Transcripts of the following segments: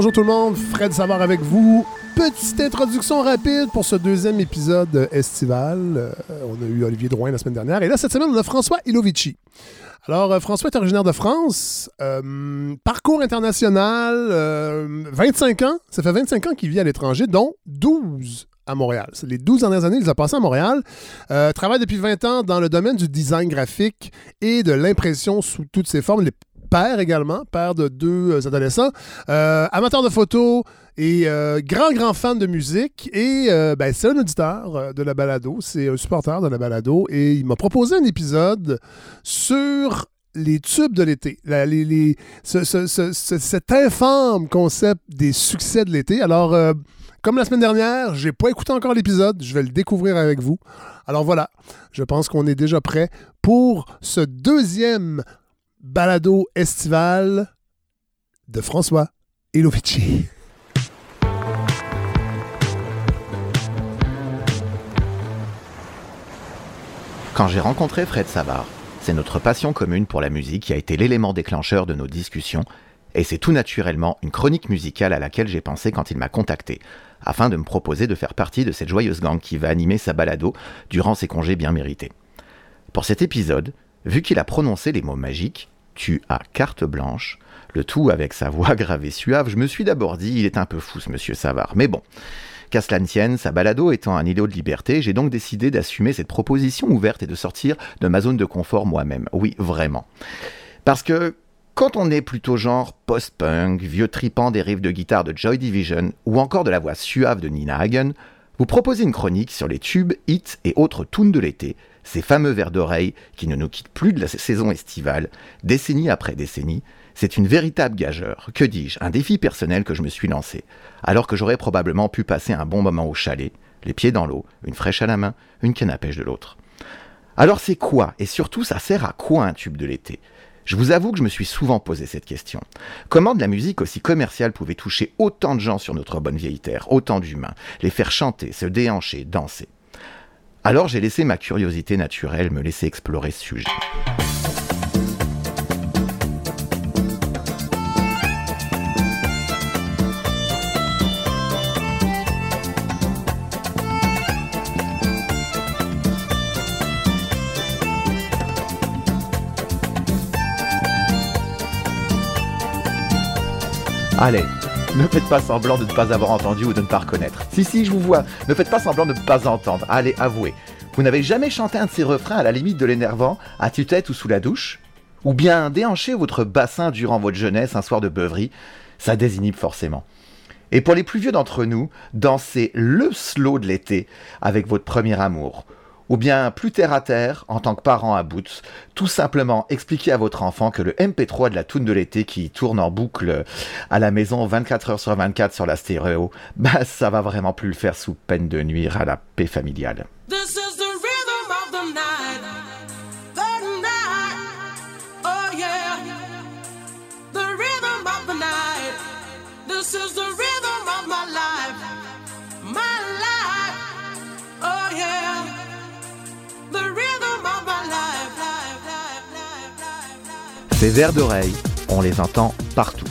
Bonjour tout le monde, Fred Savard avec vous. Petite introduction rapide pour ce deuxième épisode estival. Euh, on a eu Olivier Drouin la semaine dernière et là cette semaine on a François Ilovici. Alors euh, François est originaire de France, euh, parcours international, 25 ans, ça fait 25 ans qu'il vit à l'étranger, dont 12 à Montréal. Les 12 dernières années, il les a passées à Montréal. travaille depuis 20 ans dans le domaine du design graphique et de l'impression sous toutes ses formes. Père également, père de deux euh, adolescents, euh, amateur de photos et euh, grand, grand fan de musique. Et ben, c'est un auditeur de la balado, c'est un supporter de la balado. Et il m'a proposé un épisode sur les tubes de l'été, les, cet infâme concept des succès de l'été. Alors, comme la semaine dernière, j'ai pas écouté encore l'épisode, je vais le découvrir avec vous. Alors voilà, je pense qu'on est déjà prêt pour ce deuxième balado estival de François Elovici. Quand j'ai rencontré Fred Savard, c'est notre passion commune pour la musique qui a été l'élément déclencheur de nos discussions, et c'est tout naturellement une chronique musicale à laquelle j'ai pensé quand il m'a contacté, afin de me proposer de faire partie de cette joyeuse gang qui va animer sa balado durant ses congés bien mérités. Pour cet épisode, vu qu'il a prononcé les mots magiques, tu as carte blanche, le tout avec sa voix grave et suave, je me suis d'abord dit, il est un peu fou ce monsieur Savard. Mais bon, qu'à cela sa balado étant un îlot de liberté, j'ai donc décidé d'assumer cette proposition ouverte et de sortir de ma zone de confort moi-même. Oui, vraiment. Parce que quand on est plutôt genre post-punk, vieux tripant des riffs de guitare de Joy Division ou encore de la voix suave de Nina Hagen, vous proposez une chronique sur les tubes, hits et autres tunes de l'été, ces fameux vers d'oreille qui ne nous quittent plus de la saison estivale, décennie après décennie, c'est une véritable gageure, que dis-je, un défi personnel que je me suis lancé, alors que j'aurais probablement pu passer un bon moment au chalet, les pieds dans l'eau, une fraîche à la main, une canne à pêche de l'autre. Alors c'est quoi, et surtout ça sert à quoi un tube de l'été? Je vous avoue que je me suis souvent posé cette question. Comment de la musique aussi commerciale pouvait toucher autant de gens sur notre bonne vieille terre, autant d'humains, les faire chanter, se déhancher, danser Alors j'ai laissé ma curiosité naturelle me laisser explorer ce sujet. Allez, ne faites pas semblant de ne pas avoir entendu ou de ne pas reconnaître. Si, si, je vous vois. Ne faites pas semblant de ne pas entendre. Allez, avouez. Vous n'avez jamais chanté un de ces refrains à la limite de l'énervant, à tue-tête ou sous la douche? Ou bien déhanché votre bassin durant votre jeunesse un soir de beuverie? Ça désinhibe forcément. Et pour les plus vieux d'entre nous, dansez le slow de l'été avec votre premier amour ou bien plus terre à terre, en tant que parent à bout, tout simplement expliquer à votre enfant que le MP3 de la toune de l'été qui tourne en boucle à la maison 24 heures sur 24 sur la stéréo, bah ça va vraiment plus le faire sous peine de nuire à la paix familiale. Ces vers d'oreille, on les entend partout.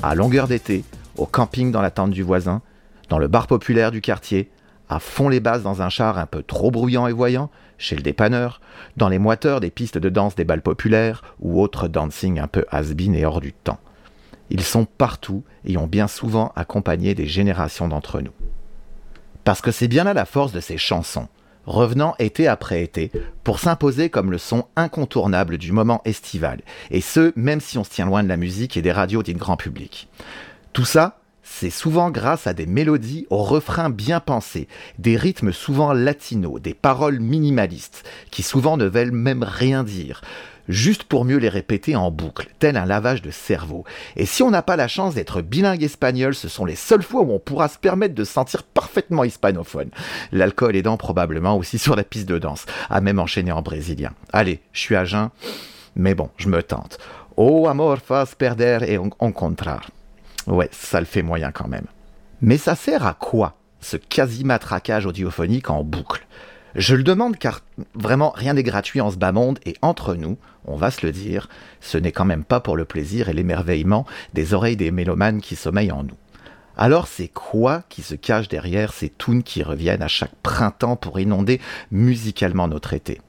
À longueur d'été, au camping dans la tente du voisin, dans le bar populaire du quartier, à fond les basses dans un char un peu trop bruyant et voyant, chez le dépanneur, dans les moiteurs des pistes de danse des balles populaires ou autres dancing un peu has et hors du temps. Ils sont partout et ont bien souvent accompagné des générations d'entre nous. Parce que c'est bien là la force de ces chansons, revenant été après été, pour s'imposer comme le son incontournable du moment estival, et ce, même si on se tient loin de la musique et des radios dites grand public. Tout ça, c'est souvent grâce à des mélodies aux refrains bien pensés, des rythmes souvent latinos, des paroles minimalistes, qui souvent ne veulent même rien dire, juste pour mieux les répéter en boucle, tel un lavage de cerveau. Et si on n'a pas la chance d'être bilingue espagnol, ce sont les seules fois où on pourra se permettre de se sentir parfaitement hispanophone. L'alcool aidant probablement aussi sur la piste de danse, à même enchaîner en brésilien. Allez, je suis à jeun, mais bon, je me tente. Oh amor faz perder et encontrar. Ouais, ça le fait moyen quand même. Mais ça sert à quoi, ce quasi-matraquage audiophonique en boucle? Je le demande car vraiment rien n'est gratuit en ce bas monde et entre nous, on va se le dire, ce n'est quand même pas pour le plaisir et l'émerveillement des oreilles des mélomanes qui sommeillent en nous. Alors c'est quoi qui se cache derrière ces tunes qui reviennent à chaque printemps pour inonder musicalement notre été?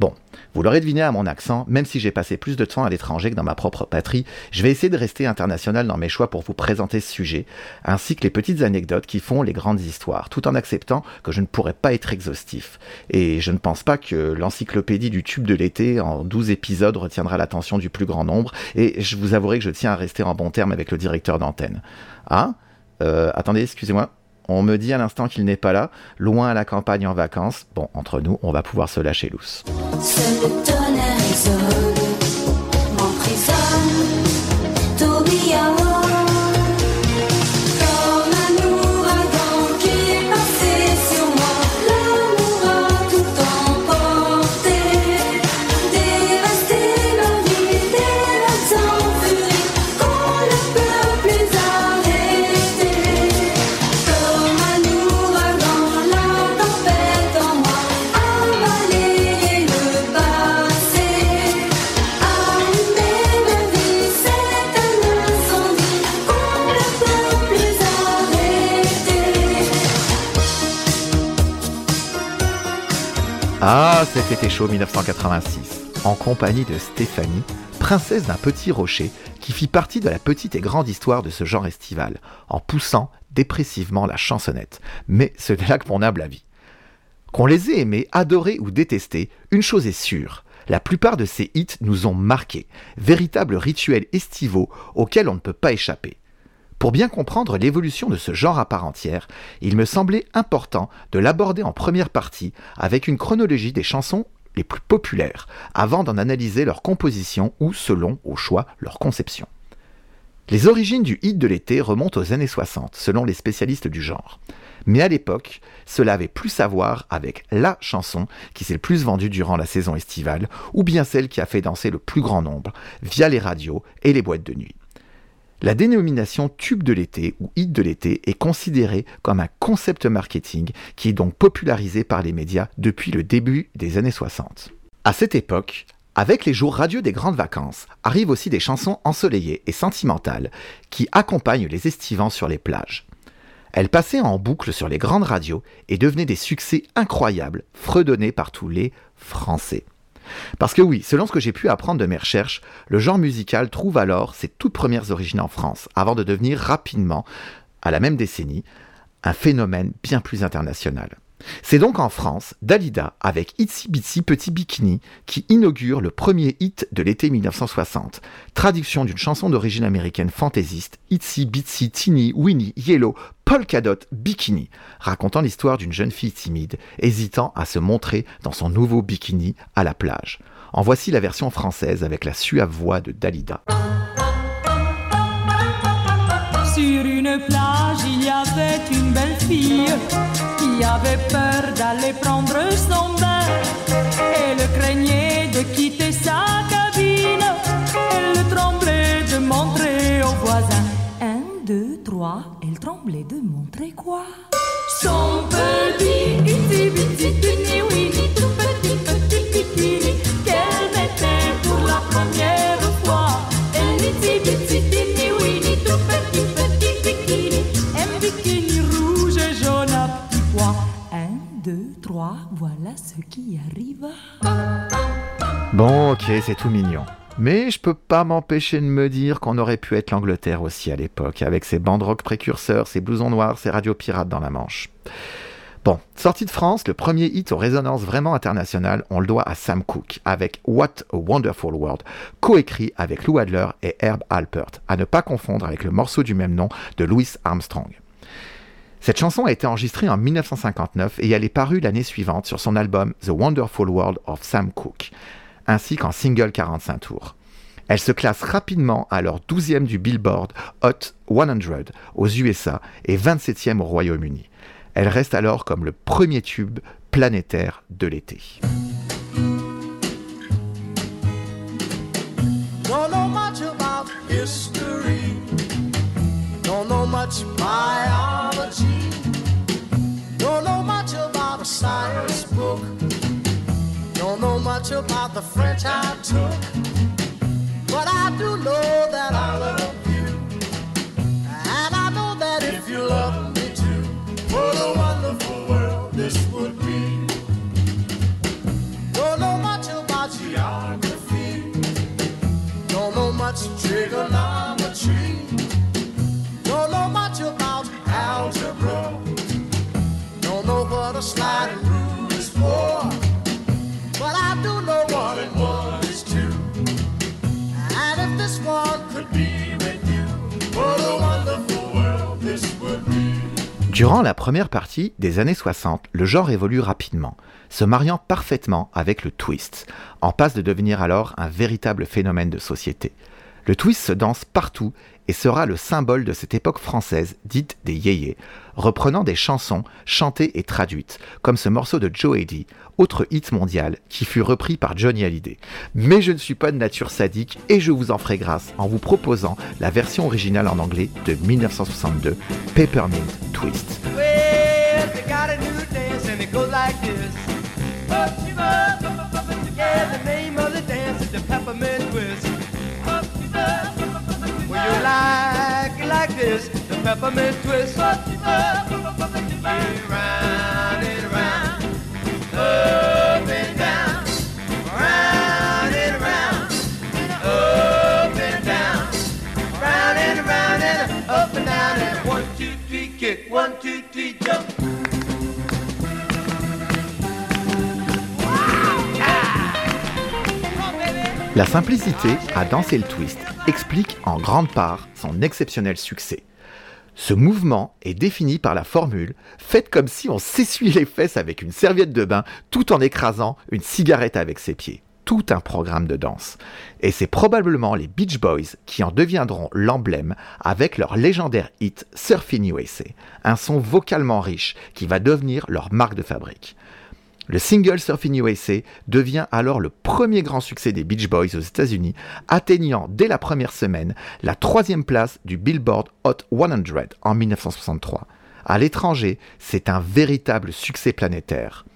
Bon, vous l'aurez deviné à mon accent, même si j'ai passé plus de temps à l'étranger que dans ma propre patrie, je vais essayer de rester international dans mes choix pour vous présenter ce sujet, ainsi que les petites anecdotes qui font les grandes histoires, tout en acceptant que je ne pourrais pas être exhaustif. Et je ne pense pas que l'encyclopédie du tube de l'été en 12 épisodes retiendra l'attention du plus grand nombre, et je vous avouerai que je tiens à rester en bon terme avec le directeur d'antenne. Ah euh, Attendez, excusez-moi. On me dit à l'instant qu'il n'est pas là, loin à la campagne en vacances. Bon, entre nous, on va pouvoir se lâcher lousse. Cet chaud 1986, en compagnie de Stéphanie, princesse d'un petit rocher, qui fit partie de la petite et grande histoire de ce genre estival, en poussant dépressivement la chansonnette. Mais ce n'est là que mon humble avis. Qu'on les ait aimés, adorés ou détestés, une chose est sûre, la plupart de ces hits nous ont marqués, véritables rituels estivaux auxquels on ne peut pas échapper. Pour bien comprendre l'évolution de ce genre à part entière, il me semblait important de l'aborder en première partie avec une chronologie des chansons les plus populaires, avant d'en analyser leur composition ou, selon, au choix, leur conception. Les origines du hit de l'été remontent aux années 60, selon les spécialistes du genre. Mais à l'époque, cela avait plus à voir avec la chanson qui s'est le plus vendue durant la saison estivale, ou bien celle qui a fait danser le plus grand nombre, via les radios et les boîtes de nuit. La dénomination tube de l'été ou hit de l'été est considérée comme un concept marketing qui est donc popularisé par les médias depuis le début des années 60. À cette époque, avec les jours radieux des grandes vacances, arrivent aussi des chansons ensoleillées et sentimentales qui accompagnent les estivants sur les plages. Elles passaient en boucle sur les grandes radios et devenaient des succès incroyables, fredonnés par tous les Français. Parce que oui, selon ce que j'ai pu apprendre de mes recherches, le genre musical trouve alors ses toutes premières origines en France, avant de devenir rapidement, à la même décennie, un phénomène bien plus international. C'est donc en France, Dalida, avec Itsy Bitsy Petit Bikini, qui inaugure le premier hit de l'été 1960. Traduction d'une chanson d'origine américaine fantaisiste, Itsy Bitsy Teeny Winnie Yellow Polkadot Bikini, racontant l'histoire d'une jeune fille timide, hésitant à se montrer dans son nouveau bikini à la plage. En voici la version française avec la suave voix de Dalida. Sur une plage, il y avait une belle fille avait peur d'aller prendre son bain. Elle craignait de quitter sa cabine. Elle tremblait de montrer aux voisins. Un, deux, trois, elle tremblait de montrer quoi? Son petit, petit, petit, petit, oui, tout petit, petit bikini qu'elle mettait pour la première fois? Un petit, Bon, ok, c'est tout mignon. Mais je peux pas m'empêcher de me dire qu'on aurait pu être l'Angleterre aussi à l'époque, avec ses bandes rock précurseurs, ses blousons noirs, ses radios pirates dans la Manche. Bon, sorti de France, le premier hit aux résonances vraiment internationales, on le doit à Sam Cooke, avec What a Wonderful World, coécrit avec Lou Adler et Herb Alpert, à ne pas confondre avec le morceau du même nom de Louis Armstrong. Cette chanson a été enregistrée en 1959 et elle est parue l'année suivante sur son album The Wonderful World of Sam Cooke, ainsi qu'en single 45 tours. Elle se classe rapidement à leur 12e du Billboard Hot 100 aux USA et 27e au Royaume-Uni. Elle reste alors comme le premier tube planétaire de l'été. Science book. Don't know much about the French I took. But I do know that I love you. And I know that if you love me too. What a wonderful world this would be. Don't know much about geography. Don't know much trigonometry. Durant la première partie des années 60, le genre évolue rapidement, se mariant parfaitement avec le twist, en passe de devenir alors un véritable phénomène de société. Le twist se danse partout et sera le symbole de cette époque française dite des yéyés, reprenant des chansons chantées et traduites, comme ce morceau de Joe Eddy, autre hit mondial qui fut repris par Johnny Hallyday. Mais je ne suis pas de nature sadique et je vous en ferai grâce en vous proposant la version originale en anglais de 1962, Peppermint Twist. Like like this, the peppermint twist. La simplicité à danser le twist explique en grande part son exceptionnel succès. Ce mouvement est défini par la formule faites comme si on s'essuie les fesses avec une serviette de bain tout en écrasant une cigarette avec ses pieds. Tout un programme de danse. Et c'est probablement les Beach Boys qui en deviendront l'emblème avec leur légendaire hit Surfing USA, un son vocalement riche qui va devenir leur marque de fabrique. Le single Surfing USA devient alors le premier grand succès des Beach Boys aux États-Unis, atteignant dès la première semaine la troisième place du Billboard Hot 100 en 1963. À l'étranger, c'est un véritable succès planétaire.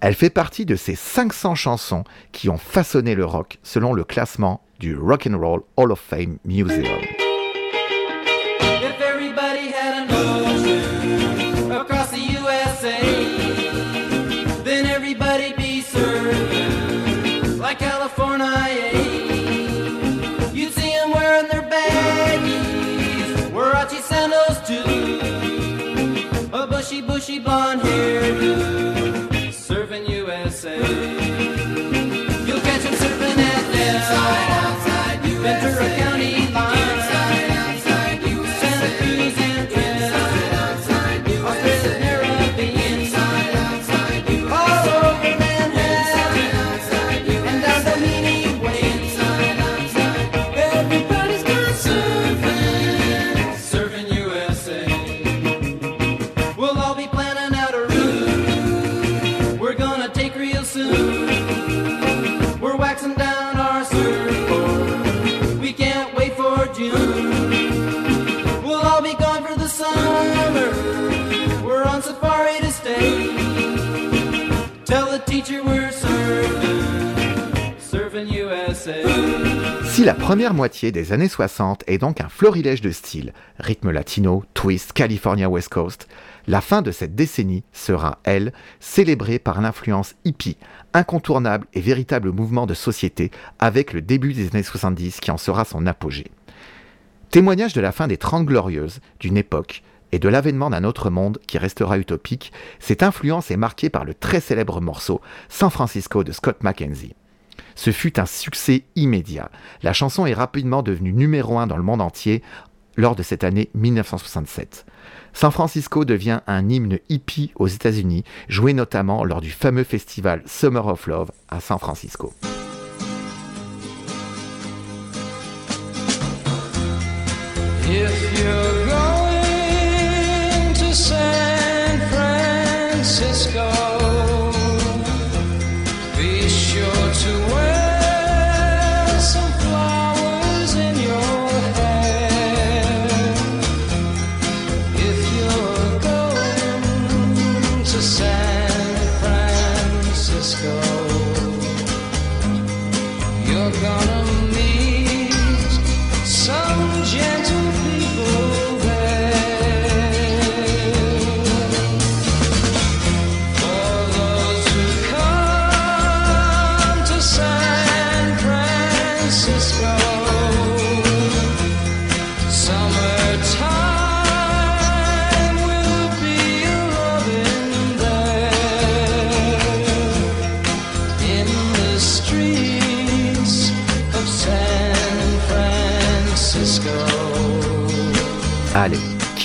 Elle fait partie de ces 500 chansons qui ont façonné le rock selon le classement du Rock Hall of Fame Museum. Si la première moitié des années 60 est donc un florilège de styles, rythme latino, twist, California West Coast, la fin de cette décennie sera, elle, célébrée par l'influence hippie, incontournable et véritable mouvement de société avec le début des années 70 qui en sera son apogée. Témoignage de la fin des Trente Glorieuses, d'une époque, et de l'avènement d'un autre monde qui restera utopique, cette influence est marquée par le très célèbre morceau San Francisco de Scott McKenzie. Ce fut un succès immédiat. La chanson est rapidement devenue numéro un dans le monde entier lors de cette année 1967. San Francisco devient un hymne hippie aux États-Unis, joué notamment lors du fameux festival Summer of Love à San Francisco.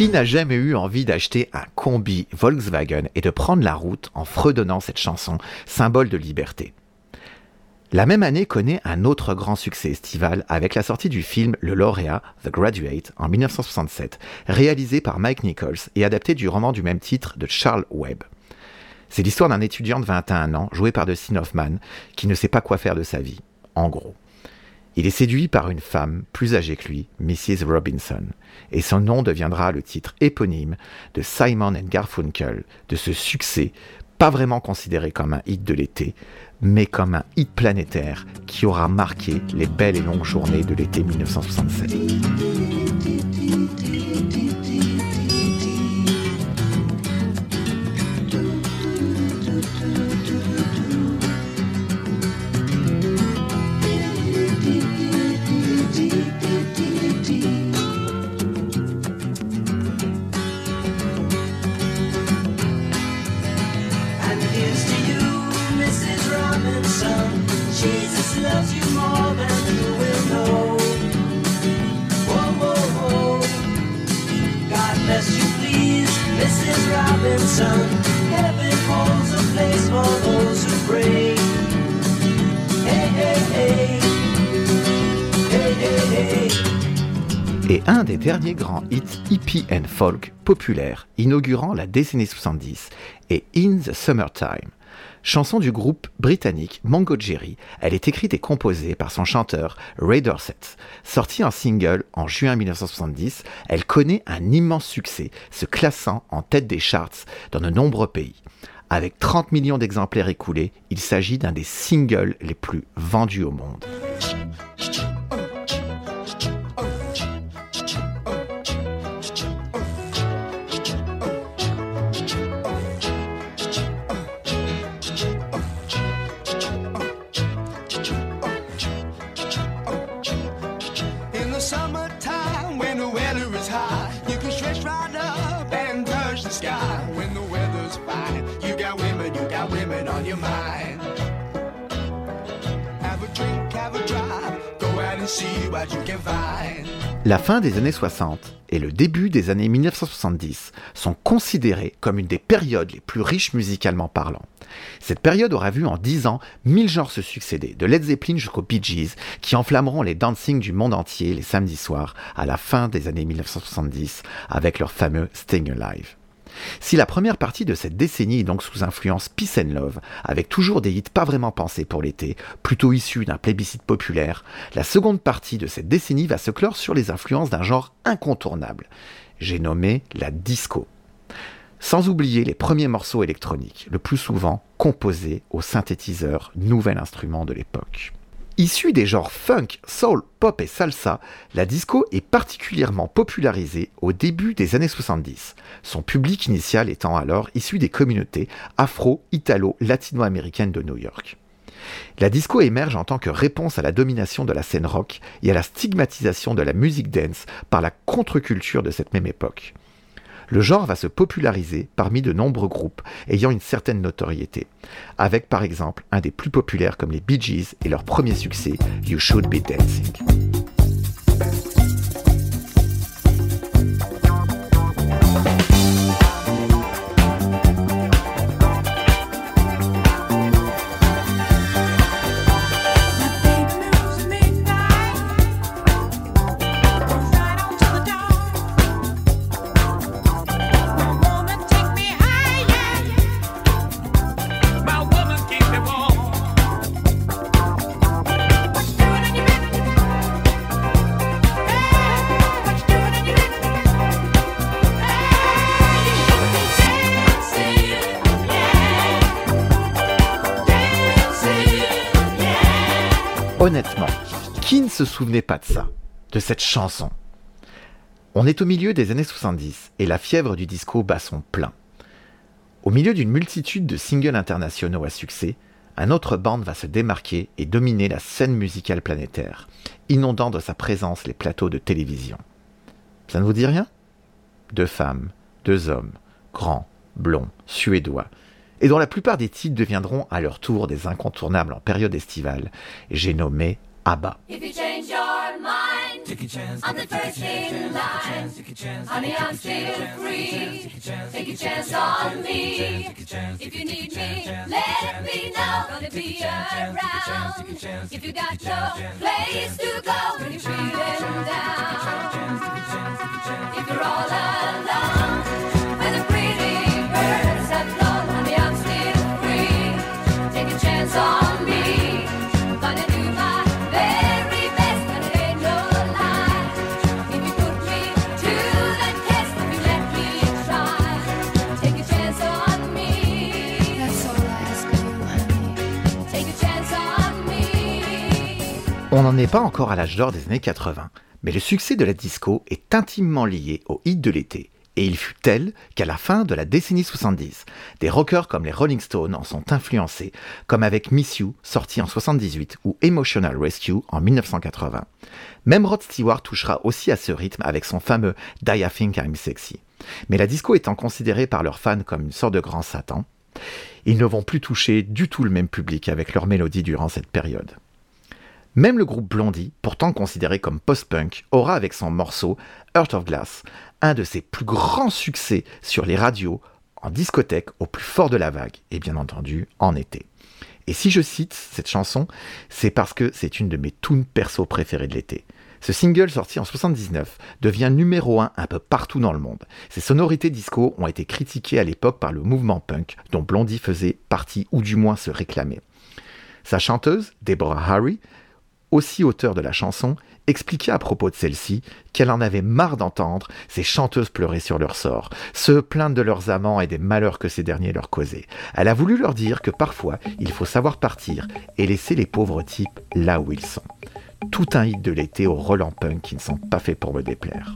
Qui n'a jamais eu envie d'acheter un combi Volkswagen et de prendre la route en fredonnant cette chanson, symbole de liberté? La même année connaît un autre grand succès estival avec la sortie du film Le lauréat, The Graduate, en 1967, réalisé par Mike Nichols et adapté du roman du même titre de Charles Webb. C'est l'histoire d'un étudiant de 21 ans, joué par Dustin Hoffman, qui ne sait pas quoi faire de sa vie, en gros. Il est séduit par une femme plus âgée que lui, Mrs. Robinson, et son nom deviendra le titre éponyme de Simon and Garfunkel, de ce succès pas vraiment considéré comme un hit de l'été, mais comme un hit planétaire qui aura marqué les belles et longues journées de l'été 1967. Derniers grands hits hippie and folk populaires inaugurant la décennie 70 est In the Summertime. Chanson du groupe britannique Mongo Jerry, elle est écrite et composée par son chanteur Ray Dorset. Sortie en single en juin 1970, elle connaît un immense succès, se classant en tête des charts dans de nombreux pays. Avec 30 millions d'exemplaires écoulés, il s'agit d'un des singles les plus vendus au monde. La fin des années 60 et le début des années 1970 sont considérés comme une des périodes les plus riches musicalement parlant. Cette période aura vu en 10 ans 1000 genres se succéder, de Led Zeppelin jusqu'aux Bee Gees, qui enflammeront les dancing du monde entier les samedis soirs à la fin des années 1970 avec leur fameux Staying Alive. Si la première partie de cette décennie est donc sous influence Peace and Love, avec toujours des hits pas vraiment pensés pour l'été, plutôt issus d'un plébiscite populaire, la seconde partie de cette décennie va se clore sur les influences d'un genre incontournable. J'ai nommé la disco. Sans oublier les premiers morceaux électroniques, le plus souvent composés au synthétiseur, nouvel instrument de l'époque. Issue des genres funk, soul, pop et salsa, la disco est particulièrement popularisée au début des années 70, son public initial étant alors issu des communautés afro-italo-latino-américaines de New York. La disco émerge en tant que réponse à la domination de la scène rock et à la stigmatisation de la musique dance par la contre-culture de cette même époque. Le genre va se populariser parmi de nombreux groupes ayant une certaine notoriété, avec par exemple un des plus populaires comme les Bee Gees et leur premier succès, You Should Be Dancing. Honnêtement, qui ne se souvenait pas de ça, de cette chanson? On est au milieu des années 70 et la fièvre du disco bat son plein. Au milieu d'une multitude de singles internationaux à succès, un autre band va se démarquer et dominer la scène musicale planétaire, inondant de sa présence les plateaux de télévision. Ça ne vous dit rien? Deux femmes, deux hommes, grands, blonds, suédois, et dont la plupart des titres deviendront à leur tour des incontournables en période estivale. J'ai nommé ABBA. If you change your mind I'm the first in line. Honey, I'm still free. Take a chance on me. If you need me, let me know. Gonna be around. If you got no place to go when you're feeling down. If you're all alone, On n'en est pas encore à l'âge d'or des années 80, mais le succès de la disco est intimement lié au hit de l'été. Et il fut tel qu'à la fin de la décennie 70, des rockers comme les Rolling Stones en sont influencés, comme avec Miss You, sorti en 78, ou Emotional Rescue en 1980. Même Rod Stewart touchera aussi à ce rythme avec son fameux Die I Think I'm Sexy. Mais la disco étant considérée par leurs fans comme une sorte de grand Satan, ils ne vont plus toucher du tout le même public avec leurs mélodies durant cette période. Même le groupe Blondie, pourtant considéré comme post-punk, aura avec son morceau Heart of Glass un de ses plus grands succès sur les radios, en discothèque, au plus fort de la vague, et bien entendu en été. Et si je cite cette chanson, c'est parce que c'est une de mes tunes perso préférées de l'été. Ce single sorti en 79 devient numéro 1 un peu partout dans le monde. Ses sonorités disco ont été critiquées à l'époque par le mouvement punk dont Blondie faisait partie ou du moins se réclamait. Sa chanteuse, Deborah Harry, aussi auteur de la chanson, expliquait à propos de celle-ci qu'elle en avait marre d'entendre ces chanteuses pleurer sur leur sort, se plaindre de leurs amants et des malheurs que ces derniers leur causaient. Elle a voulu leur dire que parfois il faut savoir partir et laisser les pauvres types là où ils sont. Tout un hit de l'été aux relents punk qui ne sont pas faits pour me déplaire.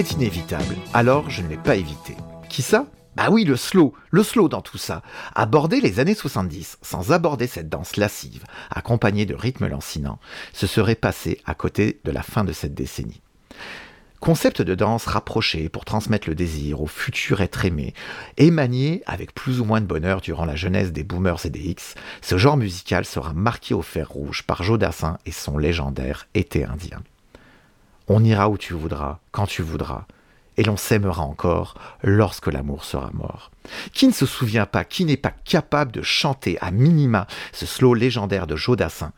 Inévitable, alors je ne l'ai pas évité. Qui ça? Bah oui, le slow, le slow dans tout ça. Aborder les années 70 sans aborder cette danse lascive, accompagnée de rythmes lancinants, ce serait passer à côté de la fin de cette décennie. Concept de danse rapproché pour transmettre le désir au futur être aimé, et manié avec plus ou moins de bonheur durant la jeunesse des boomers et des X, ce genre musical sera marqué au fer rouge par Joe Dassin et son légendaire été indien. On ira où tu voudras, quand tu voudras, et l'on s'aimera encore lorsque l'amour sera mort. Qui ne se souvient pas, qui n'est pas capable de chanter à minima ce slow légendaire de Joe Dassin,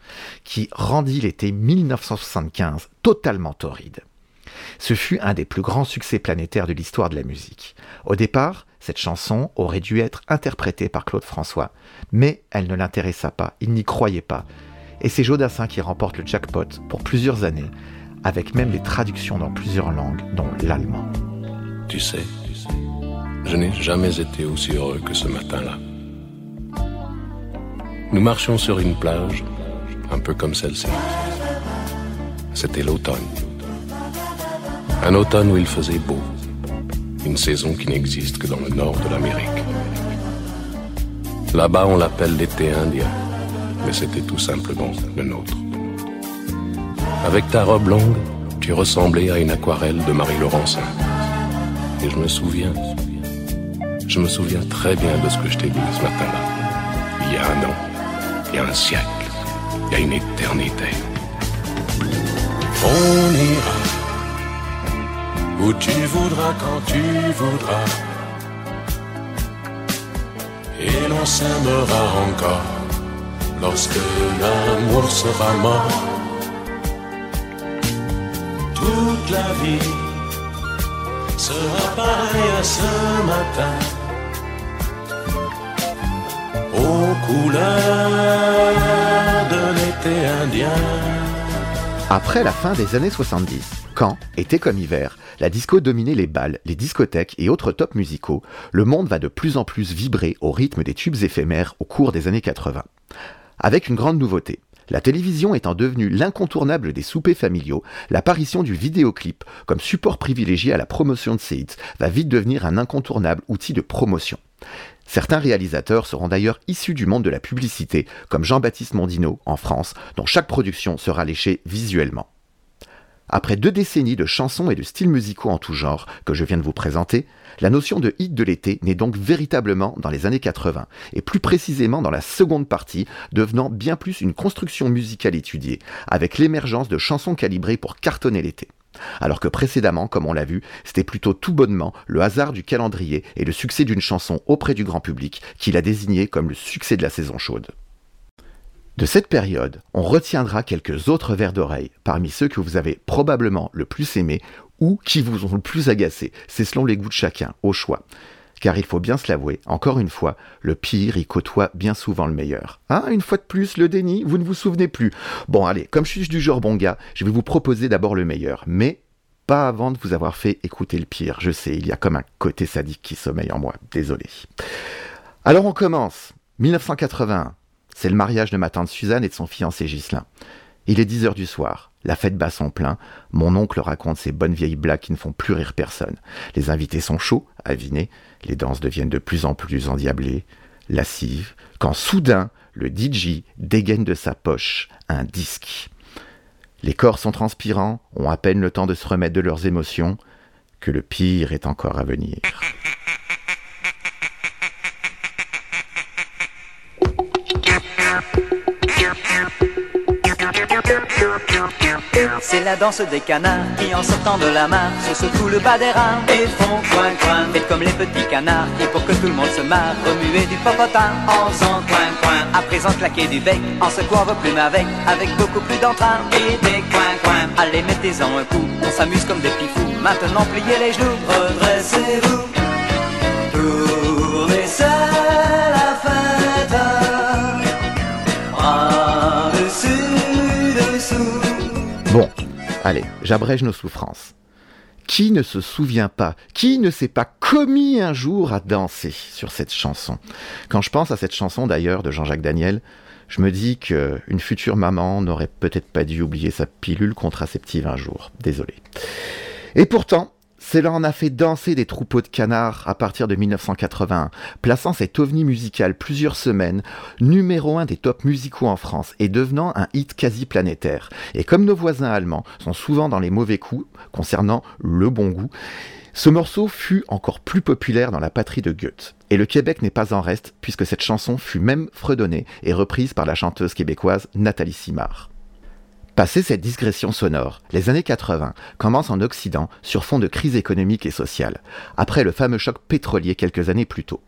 qui rendit l'été 1975 totalement torride ce fut un des plus grands succès planétaires de l'histoire de la musique. Au départ, cette chanson aurait dû être interprétée par Claude François, mais elle ne l'intéressa pas, il n'y croyait pas. Et c'est Joe Dassin qui remporte le jackpot pour plusieurs années, avec même des traductions dans plusieurs langues, dont l'allemand. Tu sais, je n'ai jamais été aussi heureux que ce matin-là. Nous marchions sur une plage, un peu comme celle-ci. C'était l'automne. Un automne où il faisait beau. Une saison qui n'existe que dans le nord de l'Amérique. Là-bas, on l'appelle l'été indien, mais c'était tout simplement le nôtre. Avec ta robe longue, tu ressemblais à une aquarelle de Marie Laurencin. Et je me souviens, je me souviens très bien de ce que je t'ai dit ce matin-là. Il y a un an, il y a un siècle, il y a une éternité. On ira où tu voudras, quand tu voudras. Et l'on s'aimera encore lorsque l'amour sera mort. Toute la vie sera à ce matin. Après la fin des années 70, quand, été comme hiver, la disco dominait les balles, les discothèques et autres tops musicaux, le monde va de plus en plus vibrer au rythme des tubes éphémères au cours des années 80. Avec une grande nouveauté. La télévision étant devenue l'incontournable des soupers familiaux, l'apparition du vidéoclip comme support privilégié à la promotion de ces hits va vite devenir un incontournable outil de promotion. Certains réalisateurs seront d'ailleurs issus du monde de la publicité, comme Jean-Baptiste Mondino en France, dont chaque production sera léchée visuellement. Après deux décennies de chansons et de styles musicaux en tout genre que je viens de vous présenter, la notion de hit de l'été naît donc véritablement dans les années 80, et plus précisément dans la seconde partie, devenant bien plus une construction musicale étudiée, avec l'émergence de chansons calibrées pour cartonner l'été. Alors que précédemment, comme on l'a vu, c'était plutôt tout bonnement le hasard du calendrier et le succès d'une chanson auprès du grand public qui l'a désigné comme le succès de la saison chaude. De cette période, on retiendra quelques autres vers d'oreille, parmi ceux que vous avez probablement le plus aimés ou qui vous ont le plus agacé, c'est selon les goûts de chacun, au choix. Car il faut bien se l'avouer, encore une fois, le pire y côtoie bien souvent le meilleur. Ah, une fois de plus, le déni, vous ne vous souvenez plus. Bon, allez, comme je suis du genre bon gars, je vais vous proposer d'abord le meilleur, mais pas avant de vous avoir fait écouter le pire. Je sais, il y a comme un côté sadique qui sommeille en moi, désolé. Alors on commence. 1981. C'est le mariage de ma tante Suzanne et de son fiancé Ghislain. Il est 10 heures du soir. La fête bat son plein. Mon oncle raconte ces bonnes vieilles blagues qui ne font plus rire personne. Les invités sont chauds, avinés. Les danses deviennent de plus en plus endiablées, lascives. Quand soudain, le DJ dégaine de sa poche un disque. Les corps sont transpirants, ont à peine le temps de se remettre de leurs émotions, que le pire est encore à venir. C'est la danse des canards qui en sortant de la mare se secouent le bas des reins et font coin coin. Faites comme les petits canards et pour que tout le monde se marre, remuer du popotin en faisant coin coin. À présent claquer du bec en secouant vos plumes avec, avec beaucoup plus d'entrain et des coin coin. Allez mettez-en un coup, on s'amuse comme des petits. Maintenant pliez les genoux, redressez-vous. Allez, j'abrège nos souffrances. Qui ne se souvient pas, qui ne s'est pas commis un jour à danser sur cette chanson? Quand je pense à cette chanson d'ailleurs de Jean-Jacques Daniel, je me dis qu'une future maman n'aurait peut-être pas dû oublier sa pilule contraceptive un jour. Désolé. Et pourtant, cela en a fait danser des troupeaux de canards à partir de 1981, plaçant cet ovni musical plusieurs semaines numéro un des tops musicaux en France et devenant un hit quasi planétaire. Et comme nos voisins allemands sont souvent dans les mauvais coups concernant le bon goût, ce morceau fut encore plus populaire dans la patrie de Goethe. Et le Québec n'est pas en reste, puisque cette chanson fut même fredonnée et reprise par la chanteuse québécoise Nathalie Simard. Passé cette digression sonore, les années 80 commencent en Occident sur fond de crise économique et sociale, après le fameux choc pétrolier quelques années plus tôt.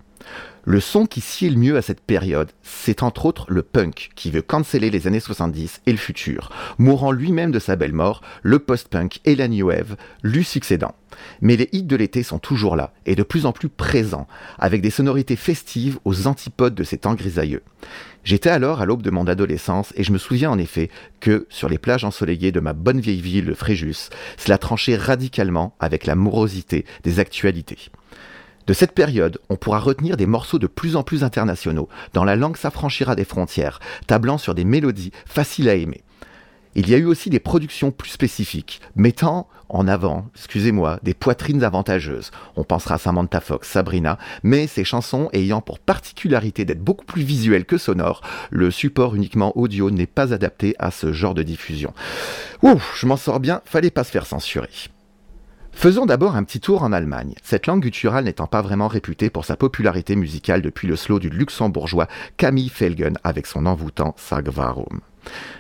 Le son qui sied le mieux à cette période, c'est entre autres le punk, qui veut canceller les années 70 et le futur, mourant lui-même de sa belle mort, le post-punk et la new wave, lui succédant. Mais les hits de l'été sont toujours là, et de plus en plus présents, avec des sonorités festives aux antipodes de ces temps grisailleux. J'étais alors à l'aube de mon adolescence, et je me souviens en effet que, sur les plages ensoleillées de ma bonne vieille ville, le Fréjus, cela tranchait radicalement avec la morosité des actualités. De cette période, on pourra retenir des morceaux de plus en plus internationaux, dans la langue s'affranchira des frontières, tablant sur des mélodies faciles à aimer. Il y a eu aussi des productions plus spécifiques, mettant en avant, excusez-moi, des poitrines avantageuses. On pensera à Samantha Fox, Sabrina, mais ces chansons ayant pour particularité d'être beaucoup plus visuelles que sonores, le support uniquement audio n'est pas adapté à ce genre de diffusion. Ouf, je m'en sors bien, fallait pas se faire censurer. Faisons d'abord un petit tour en Allemagne, cette langue gutturale n'étant pas vraiment réputée pour sa popularité musicale depuis le slow du luxembourgeois Camille Felgen avec son envoûtant Sag Warum.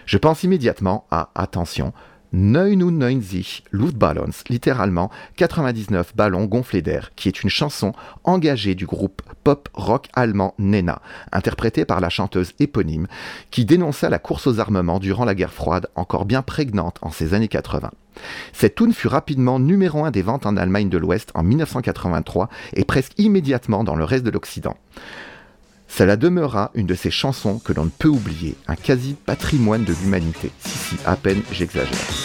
Je pense immédiatement à, attention, 99 Luftballons, littéralement 99 ballons gonflés d'air, qui est une chanson engagée du groupe pop-rock allemand Nena, interprétée par la chanteuse éponyme, qui dénonça la course aux armements durant la guerre froide, encore bien prégnante en ces années 80. Cette tune fut rapidement numéro un des ventes en Allemagne de l'Ouest en 1983 et presque immédiatement dans le reste de l'Occident. Cela demeura une de ces chansons que l'on ne peut oublier, un quasi patrimoine de l'humanité. Si, si, à peine j'exagère.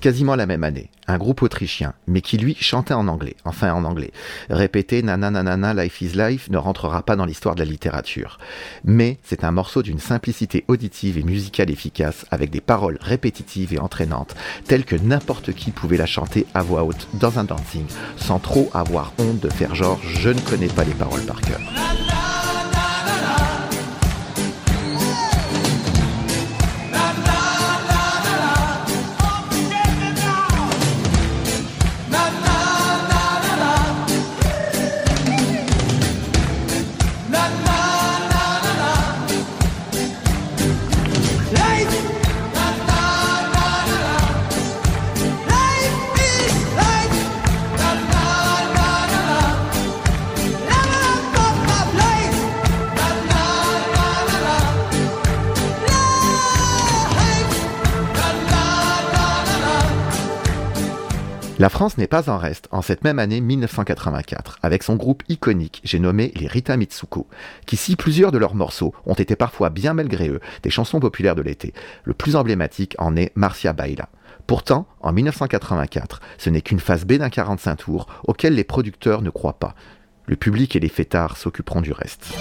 Quasiment la même année, un groupe autrichien, mais qui lui chantait en anglais, enfin en anglais. Répéter nanana life is life ne rentrera pas dans l'histoire de la littérature. Mais c'est un morceau d'une simplicité auditive et musicale efficace, avec des paroles répétitives et entraînantes, telles que n'importe qui pouvait la chanter à voix haute dans un dancing, sans trop avoir honte de faire genre je ne connais pas les paroles par cœur. La France n'est pas en reste en cette même année 1984, avec son groupe iconique, j'ai nommé les Rita Mitsuko, qui si plusieurs de leurs morceaux ont été parfois bien malgré eux des chansons populaires de l'été. Le plus emblématique en est Marcia Baila. Pourtant, en 1984, ce n'est qu'une phase B d'un 45 tours auquel les producteurs ne croient pas. Le public et les fêtards s'occuperont du reste.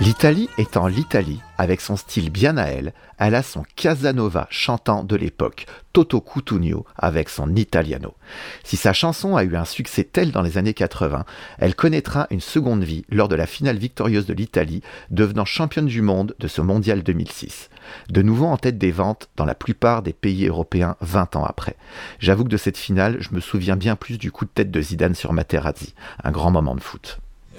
L'Italie étant l'Italie, avec son style bien à elle, elle a son Casanova chantant de l'époque, Toto Cutugno avec son Italiano. Si sa chanson a eu un succès tel dans les années 80, elle connaîtra une seconde vie lors de la finale victorieuse de l'Italie, devenant championne du monde de ce mondial 2006. De nouveau en tête des ventes dans la plupart des pays européens 20 ans après. J'avoue que de cette finale, je me souviens bien plus du coup de tête de Zidane sur Materazzi, un grand moment de foot.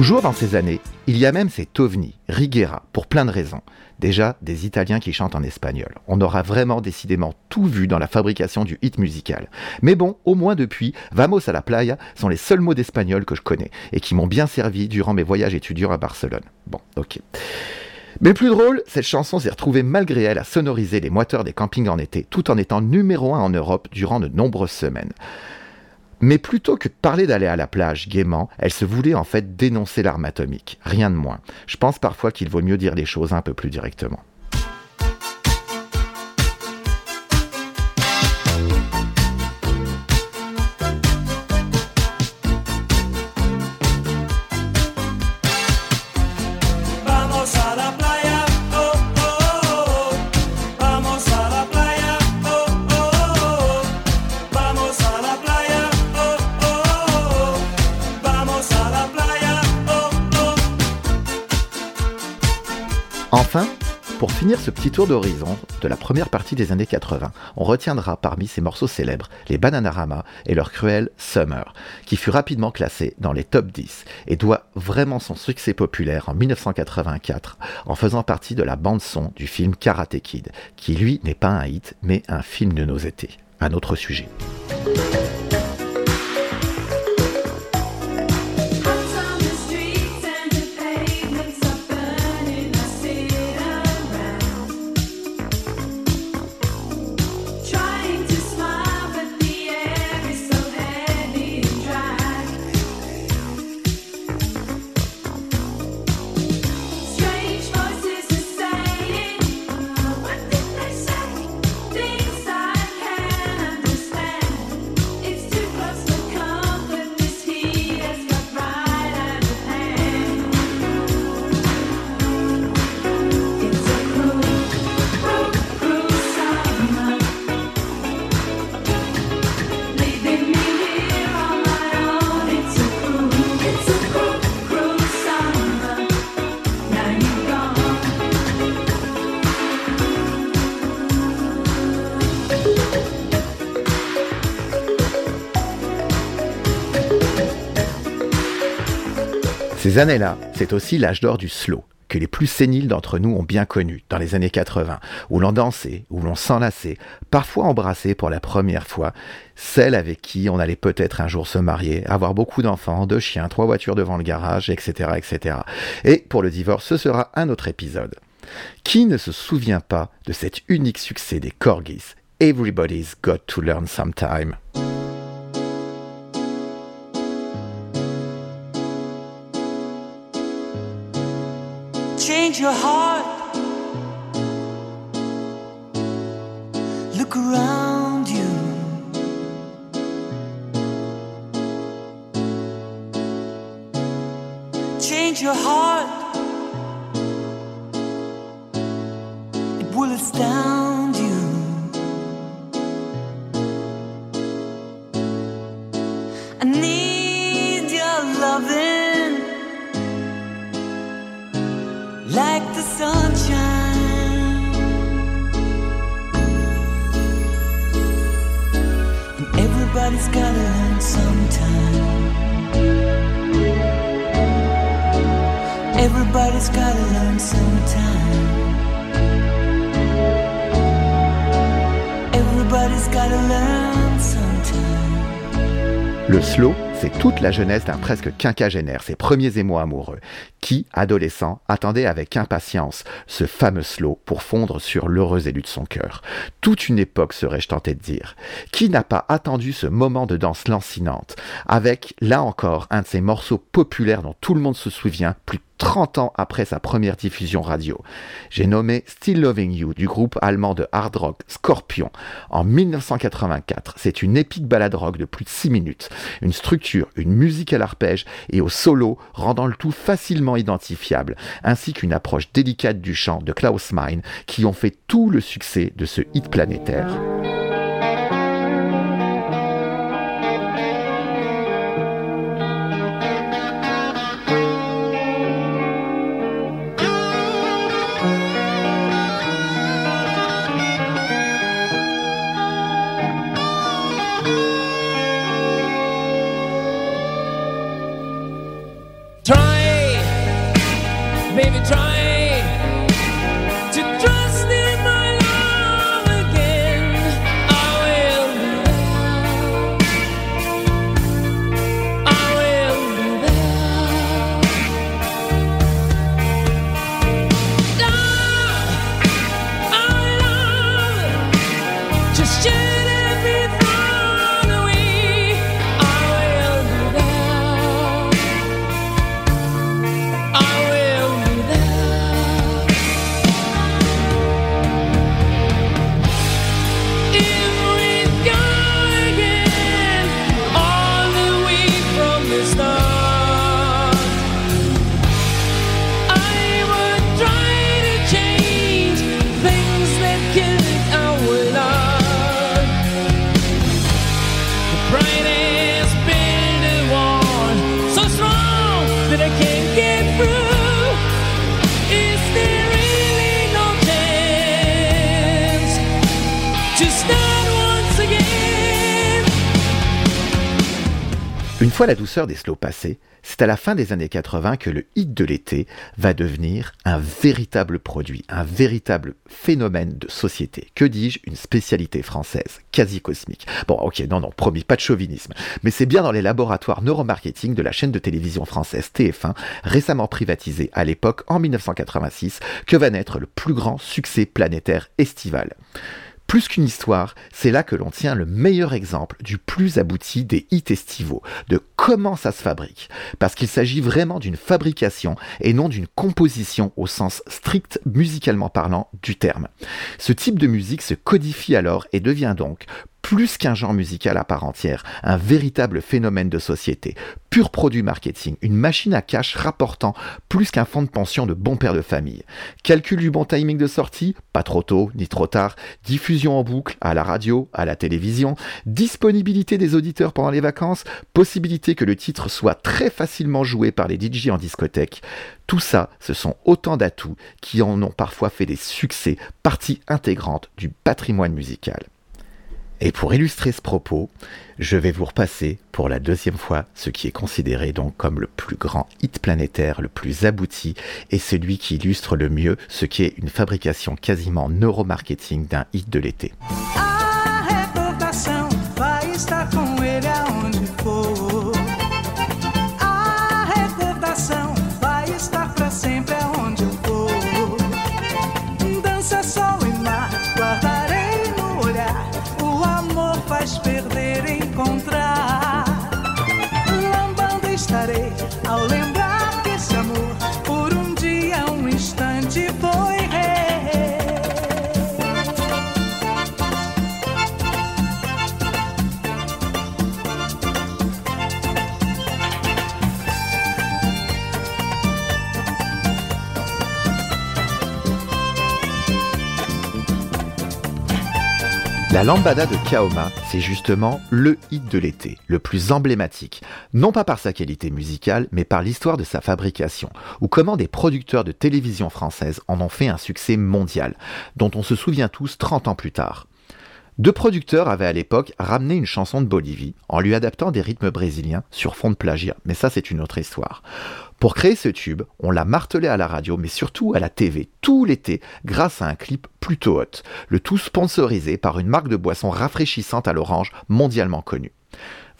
Toujours dans ces années, il y a même cet ovni, Riguera, pour plein de raisons. Déjà, des Italiens qui chantent en espagnol. On aura vraiment décidément tout vu dans la fabrication du hit musical. Mais bon, au moins depuis, Vamos a la playa sont les seuls mots d'espagnol que je connais et qui m'ont bien servi durant mes voyages étudiants à Barcelone. Bon, ok. Mais plus drôle, cette chanson s'est retrouvée malgré elle à sonoriser les moiteurs des campings en été, tout en étant numéro un en Europe durant de nombreuses semaines. Mais plutôt que de parler d'aller à la plage gaiement, elle se voulait en fait dénoncer l'arme atomique, rien de moins. Je pense parfois qu'il vaut mieux dire les choses un peu plus directement. Ce petit tour d'horizon de la première partie des années 80, on retiendra parmi ces morceaux célèbres les Bananarama et leur cruel Summer, qui fut rapidement classé dans les top 10 et doit vraiment son succès populaire en 1984 en faisant partie de la bande-son du film Karate Kid, qui lui n'est pas un hit mais un film de nos étés. Un autre sujet. Années-là, c'est aussi l'âge d'or du slow, que les plus séniles d'entre nous ont bien connu, dans les années 80, où l'on dansait, où l'on s'enlaçait, parfois embrassait pour la première fois, celle avec qui on allait peut-être un jour se marier, avoir beaucoup d'enfants, deux chiens, trois voitures devant le garage, etc., etc. Et pour le divorce, ce sera un autre épisode. Qui ne se souvient pas de cet unique succès des Corgis? Everybody's Got to Learn Sometime your heart. Look around you. Change your heart. La jeunesse d'un presque quinquagénaire, ses premiers émois amoureux, qui, adolescent, attendait avec impatience ce fameux slow pour fondre sur l'heureux élu de son cœur. Toute une époque, serais-je tenté de dire. Qui n'a pas attendu ce moment de danse lancinante, avec, là encore, un de ces morceaux populaires dont tout le monde se souvient, plus 30 ans après sa première diffusion radio. J'ai nommé Still Loving You du groupe allemand de hard rock Scorpion en 1984. C'est une épique balade rock de plus de 6 minutes. Une structure, une musique à l'arpège et au solo rendant le tout facilement identifiable, ainsi qu'une approche délicate du chant de Klaus Meine qui ont fait tout le succès de ce hit planétaire. Des slows passée, c'est à la fin des années 80 que le hit de l'été va devenir un véritable produit, un véritable phénomène de société. Que dis-je? Une spécialité française, quasi cosmique. Bon, ok, non, non, promis, pas de chauvinisme. Mais c'est bien dans les laboratoires neuromarketing de la chaîne de télévision française TF1, récemment privatisée à l'époque en 1986, que va naître le plus grand succès planétaire estival. Plus qu'une histoire, c'est là que l'on tient le meilleur exemple du plus abouti des hits estivaux, de comment ça se fabrique. Parce qu'il s'agit vraiment d'une fabrication et non d'une composition au sens strict musicalement parlant du terme. Ce type de musique se codifie alors et devient donc plus qu'un genre musical à part entière, un véritable phénomène de société, pur produit marketing, une machine à cash rapportant plus qu'un fonds de pension de bon père de famille. Calcul du bon timing de sortie, pas trop tôt ni trop tard, diffusion en boucle à la radio, à la télévision, disponibilité des auditeurs pendant les vacances, possibilité que le titre soit très facilement joué par les DJ en discothèque. Tout ça, ce sont autant d'atouts qui en ont parfois fait des succès, partie intégrante du patrimoine musical. Et pour illustrer ce propos, je vais vous repasser pour la deuxième fois ce qui est considéré donc comme le plus grand hit planétaire, le plus abouti et celui qui illustre le mieux ce qu'est une fabrication quasiment neuromarketing d'un hit de l'été. A La lambada de Kaoma, c'est justement le hit de l'été, le plus emblématique, non pas par sa qualité musicale, mais par l'histoire de sa fabrication, ou comment des producteurs de télévision française en ont fait un succès mondial, dont on se souvient tous 30 ans plus tard. Deux producteurs avaient à l'époque ramené une chanson de Bolivie en lui adaptant des rythmes brésiliens sur fond de plagiat, mais ça c'est une autre histoire. Pour créer ce tube, on l'a martelé à la radio, mais surtout à la TV, tout l'été, grâce à un clip plutôt hot, le tout sponsorisé par une marque de boisson rafraîchissante à l'orange mondialement connue.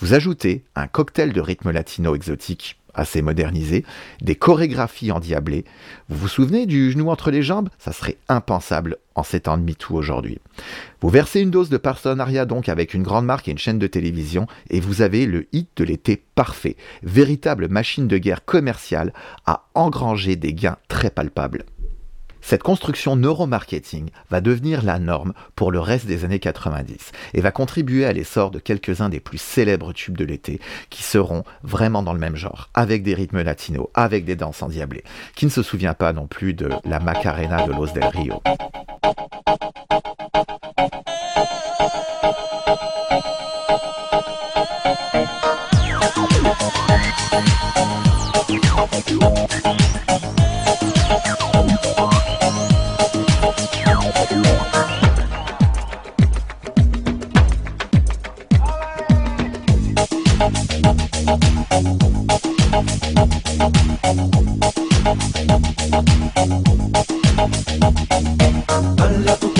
Vous ajoutez un cocktail de rythmes latino exotiques assez modernisé, des chorégraphies endiablées. Vous vous souvenez du genou entre les jambes? Ça serait impensable en ces temps de MeToo aujourd'hui. Vous versez une dose de partenariat donc avec une grande marque et une chaîne de télévision et vous avez le hit de l'été parfait, véritable machine de guerre commerciale à engranger des gains très palpables. Cette construction neuromarketing va devenir la norme pour le reste des années 90 et va contribuer à l'essor de quelques-uns des plus célèbres tubes de l'été qui seront vraiment dans le même genre, avec des rythmes latinos, avec des danses endiablées. Qui ne se souvient pas non plus de la Macarena de Los del Rio Dale a tu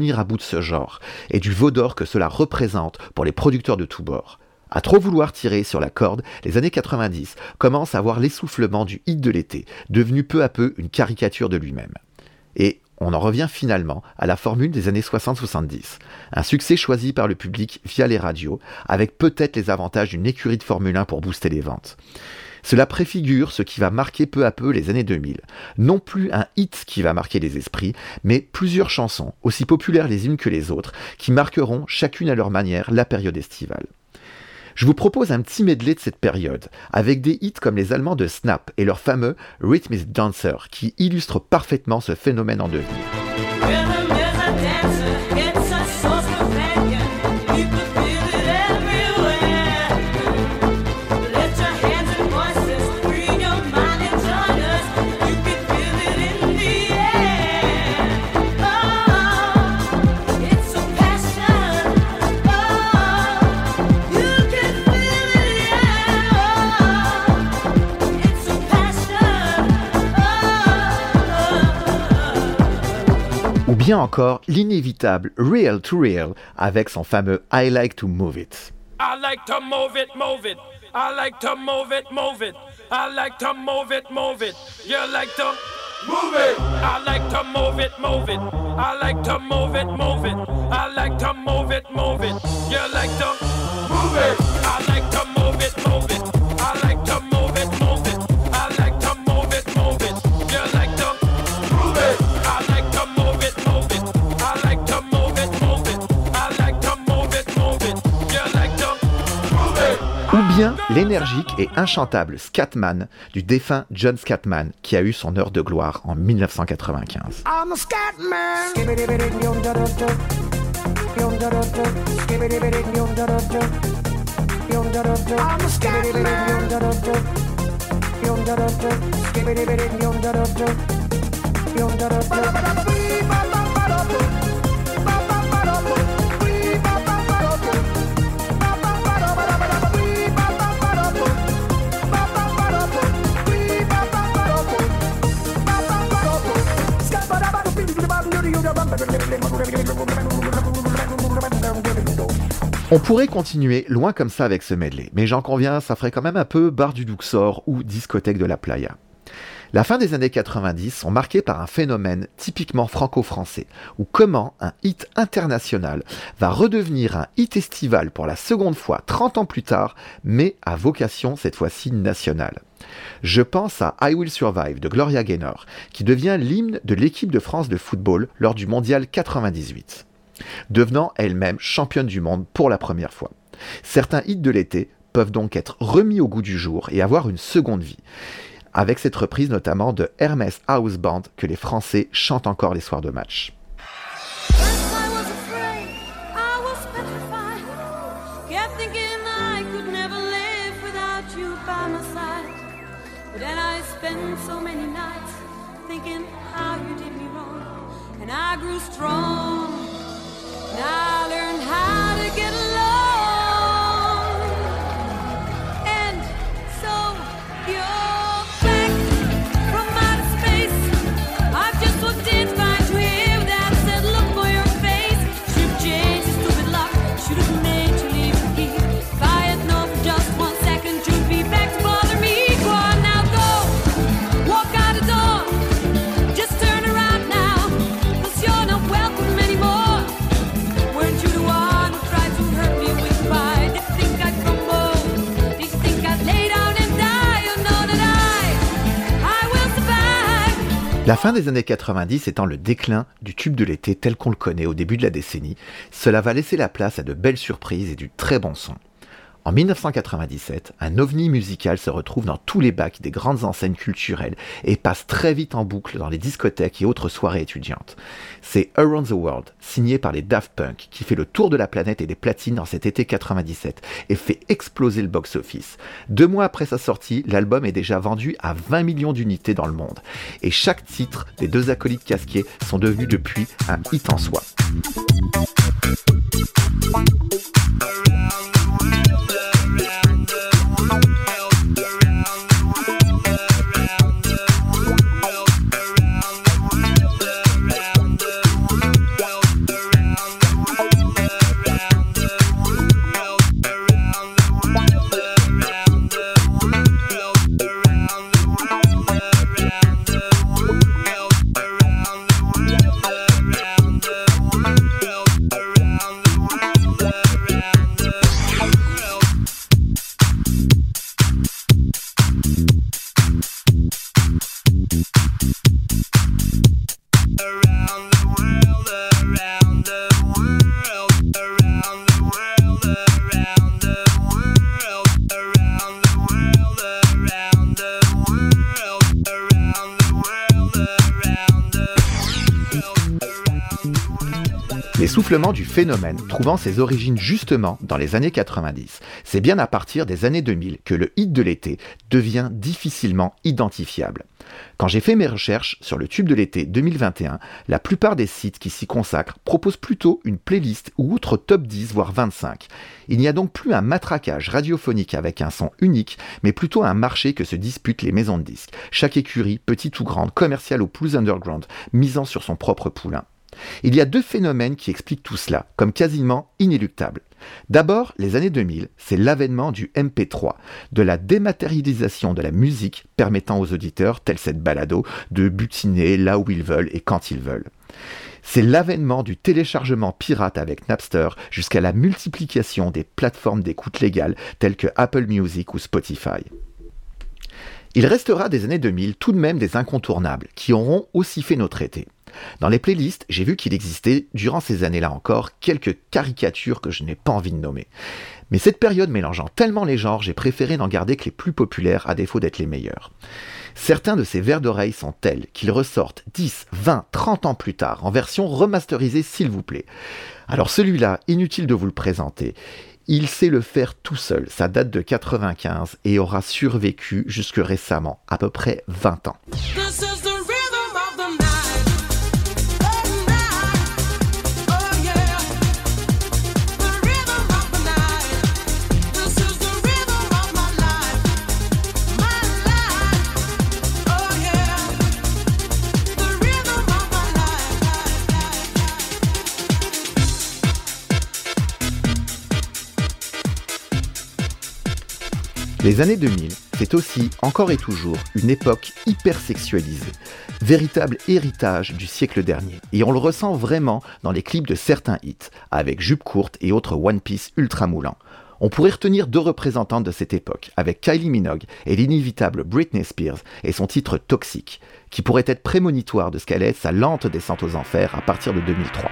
à bout de ce genre, et du veau d'or que cela représente pour les producteurs de tous bords. À trop vouloir tirer sur la corde, les années 90 commencent à voir l'essoufflement du hit de l'été, devenu peu à peu une caricature de lui-même. Et on en revient finalement à la formule des années 60-70, un succès choisi par le public via les radios, avec peut-être les avantages d'une écurie de Formule 1 pour booster les ventes. Cela préfigure ce qui va marquer peu à peu les années 2000. Non plus un hit qui va marquer les esprits, mais plusieurs chansons, aussi populaires les unes que les autres, qui marqueront chacune à leur manière la période estivale. Je vous propose un petit medley de cette période, avec des hits comme les Allemands de Snap et leur fameux Rhythm is Dancer, qui illustrent parfaitement ce phénomène en devenir. Bien encore l'inévitable Real to Real avec son fameux I Like to Move It. I like to move it, move it. I like to move it, move it. I like to move it, move it. You like to move it. I like to move it, move it. I like to move it, move it. I like to move it, move it. You like to move it. I like to Ou bien l'énergique et inchantable Scatman du défunt John Scatman qui a eu son heure de gloire en 1995. I'm a scat On pourrait continuer loin comme ça avec ce medley, mais j'en conviens, ça ferait quand même un peu bar du Luxor ou discothèque de la playa. La fin des années 90 sont marquées par un phénomène typiquement franco-français, où comment un hit international va redevenir un hit estival pour la seconde fois 30 ans plus tard, mais à vocation cette fois-ci nationale. Je pense à I Will Survive de Gloria Gaynor, qui devient l'hymne de l'équipe de France de football lors du mondial 98 devenant elle-même championne du monde pour la première fois. Certains hits de l'été peuvent donc être remis au goût du jour et avoir une seconde vie, avec cette reprise notamment de Hermès House Band que les Français chantent encore les soirs de match. La fin des années 90 étant le déclin du tube de l'été tel qu'on le connaît au début de la décennie, cela va laisser la place à de belles surprises et du très bon son. En 1997, un ovni musical se retrouve dans tous les bacs des grandes enseignes culturelles et passe très vite en boucle dans les discothèques et autres soirées étudiantes. C'est Around the World, signé par les Daft Punk, qui fait le tour de la planète et des platines dans cet été 97 et fait exploser le box-office. Deux mois après sa sortie, l'album est déjà vendu à 20 millions d'unités dans le monde. Et chaque titre des deux acolytes casqués sont devenus depuis un hit en soi. L'essoufflement du phénomène trouvant ses origines justement dans les années 90, c'est bien à partir des années 2000 que le hit de l'été devient difficilement identifiable. Quand j'ai fait mes recherches sur le tube de l'été 2021, la plupart des sites qui s'y consacrent proposent plutôt une playlist ou autre top 10 voire 25. Il n'y a donc plus un matraquage radiophonique avec un son unique, mais plutôt un marché que se disputent les maisons de disques, chaque écurie, petite ou grande, commerciale ou plus underground, misant sur son propre poulain. Il y a deux phénomènes qui expliquent tout cela, comme quasiment inéluctables. D'abord, les années 2000, c'est l'avènement du MP3, de la dématérialisation de la musique permettant aux auditeurs, tels cette balado, de butiner là où ils veulent et quand ils veulent. C'est l'avènement du téléchargement pirate avec Napster jusqu'à la multiplication des plateformes d'écoute légales telles que Apple Music ou Spotify. Il restera des années 2000 tout de même des incontournables qui auront aussi fait notre été. Dans les playlists, j'ai vu qu'il existait, durant ces années-là encore, quelques caricatures que je n'ai pas envie de nommer. Mais cette période mélangeant tellement les genres, j'ai préféré n'en garder que les plus populaires à défaut d'être les meilleurs. Certains de ces vers d'oreille sont tels qu'ils ressortent 10, 20, 30 ans plus tard, en version remasterisée s'il vous plaît. Alors celui-là, inutile de vous le présenter. Il sait le faire tout seul, ça date de 95 et aura survécu jusque récemment, à peu près 20 ans. Les années 2000, c'est aussi, encore et toujours, une époque hyper sexualisée, véritable héritage du siècle dernier. Et on le ressent vraiment dans les clips de certains hits, avec jupes courtes et autres One Piece ultra moulants. On pourrait retenir deux représentantes de cette époque, avec Kylie Minogue et l'inévitable Britney Spears et son titre Toxic, qui pourrait être prémonitoire de ce qu'allait être sa lente descente aux enfers à partir de 2003.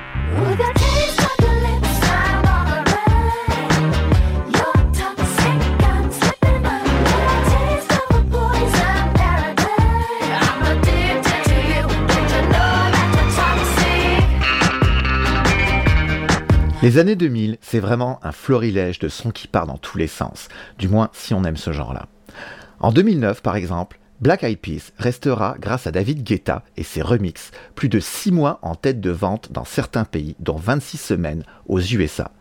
Les années 2000, c'est vraiment un florilège de sons qui part dans tous les sens, du moins si on aime ce genre-là. En 2009, par exemple, Black Eyed Peas restera, grâce à David Guetta et ses remixes, plus de 6 mois en tête de vente dans certains pays, dont 26 semaines aux USA.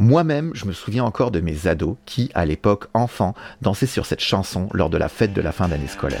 Moi-même, je me souviens encore de mes ados qui, à l'époque enfants, dansaient sur cette chanson lors de la fête de la fin d'année scolaire.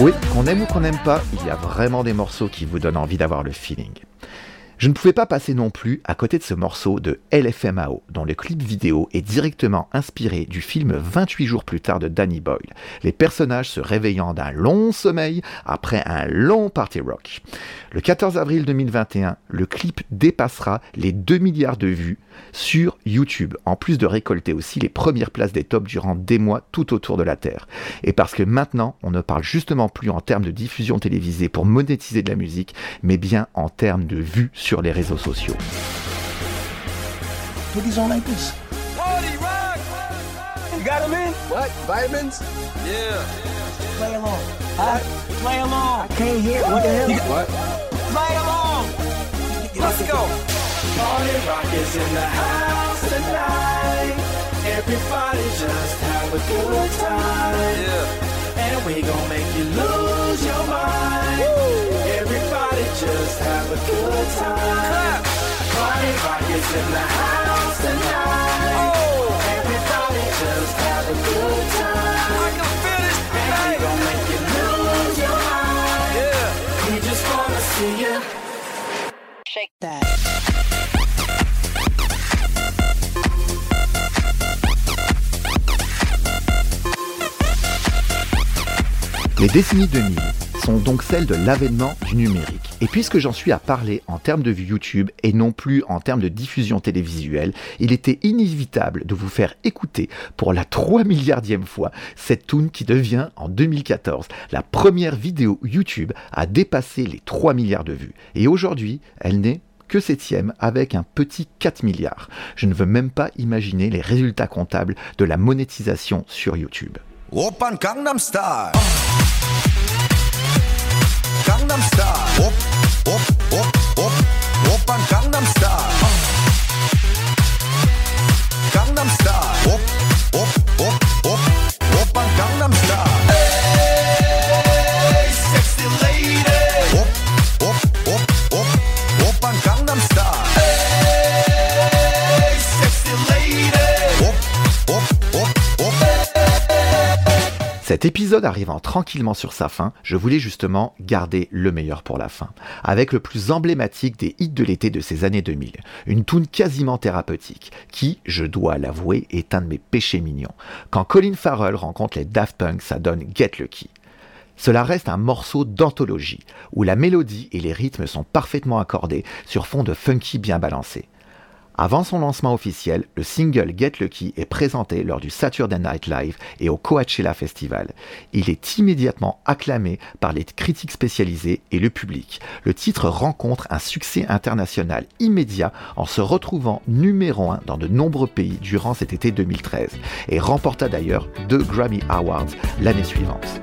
Oui, qu'on aime ou qu'on n'aime pas, il y a vraiment des morceaux qui vous donnent envie d'avoir le feeling. Je ne pouvais pas passer non plus à côté de ce morceau de LFMAO, dont le clip vidéo est directement inspiré du film 28 jours plus tard de Danny Boyle, les personnages se réveillant d'un long sommeil après un long party rock. Le 14 avril 2021, le clip dépassera les 2 milliards de vues sur YouTube, en plus de récolter aussi les premières places des tops durant des mois tout autour de la Terre. Et parce que maintenant, on ne parle justement plus en termes de diffusion télévisée pour monétiser de la musique, mais bien en termes de vues sur les réseaux sociaux. Boogies on like this. You got him in? What? Vitamins? Yeah. Play along. Huh? Play along. I can't hear. What the hell? What? Play along. Let's go. Party rock is in the house tonight. Everybody just have a good time. Yeah. And we gon' make you lose your mind. Just have a good time. Party rock is in the house tonight. Everybody just have a good time. I can feel it. And we gon' make you lose your mind. Yeah. We just wanna see you. Shake that. Les décennies 2000 sont donc celles de l'avènement du numérique. Et puisque j'en suis à parler en termes de vues YouTube et non plus en termes de diffusion télévisuelle, il était inévitable de vous faire écouter pour la 3 milliardième fois cette tune qui devient en 2014 la première vidéo YouTube à dépasser les 3 milliards de vues. Et aujourd'hui, elle n'est que septième avec un petit 4 milliards. Je ne veux même pas imaginer les résultats comptables de la monétisation sur YouTube. Gangnam Style. Cet épisode arrivant tranquillement sur sa fin, je voulais justement garder le meilleur pour la fin, avec le plus emblématique des hits de l'été de ces années 2000, une tune quasiment thérapeutique, qui, je dois l'avouer, est un de mes péchés mignons. Quand Colin Farrell rencontre les Daft Punk, ça donne Get Lucky. Cela reste un morceau d'anthologie, où la mélodie et les rythmes sont parfaitement accordés sur fond de funky bien balancé. Avant son lancement officiel, le single Get Lucky est présenté lors du Saturday Night Live et au Coachella Festival. Il est immédiatement acclamé par les critiques spécialisées et le public. Le titre rencontre un succès international immédiat en se retrouvant numéro 1 dans de nombreux pays durant cet été 2013 et remporta d'ailleurs deux Grammy Awards l'année suivante.